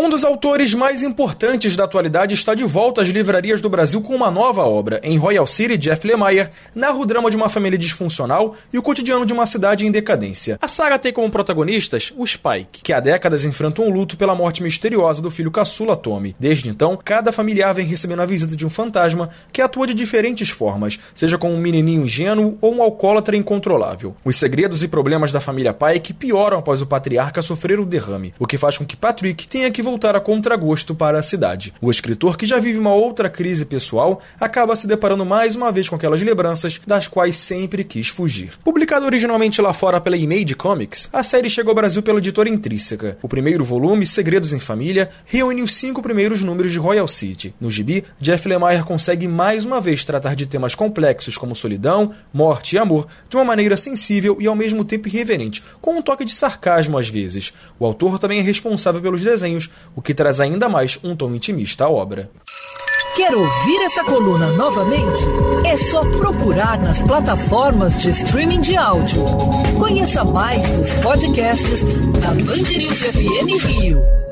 Um dos autores mais importantes da atualidade está de volta às livrarias do Brasil com uma nova obra. Em Royal City, Jeff Lemire narra o drama de uma família disfuncional e o cotidiano de uma cidade em decadência. A saga tem como protagonistas o Spike, que há décadas enfrenta um luto pela morte misteriosa do filho caçula Tommy. Desde então, cada familiar vem recebendo a visita de um fantasma que atua de diferentes formas, seja como um menininho ingênuo ou um alcoólatra incontrolável. Os segredos e problemas da família Pike pioram após o patriarca sofrer o derrame, o que faz com que Patrick tenha que voltar a contragosto para a cidade. O escritor, que já vive uma outra crise pessoal, acaba se deparando mais uma vez com aquelas lembranças das quais sempre quis fugir. Publicado originalmente lá fora pela Image Comics, a série chegou ao Brasil pela editora Intrínseca. O primeiro volume, Segredos em Família, reúne os cinco primeiros números de Royal City. No gibi, Jeff Lemire consegue mais uma vez tratar de temas complexos como solidão, morte e amor de uma maneira sensível e ao mesmo tempo irreverente, com um toque de sarcasmo às vezes. O autor também é responsável pelos desenhos, o que traz ainda mais um tom intimista à obra. Quer ouvir essa coluna novamente? É só procurar nas plataformas de streaming de áudio. Conheça mais dos podcasts da Band News FM Rio.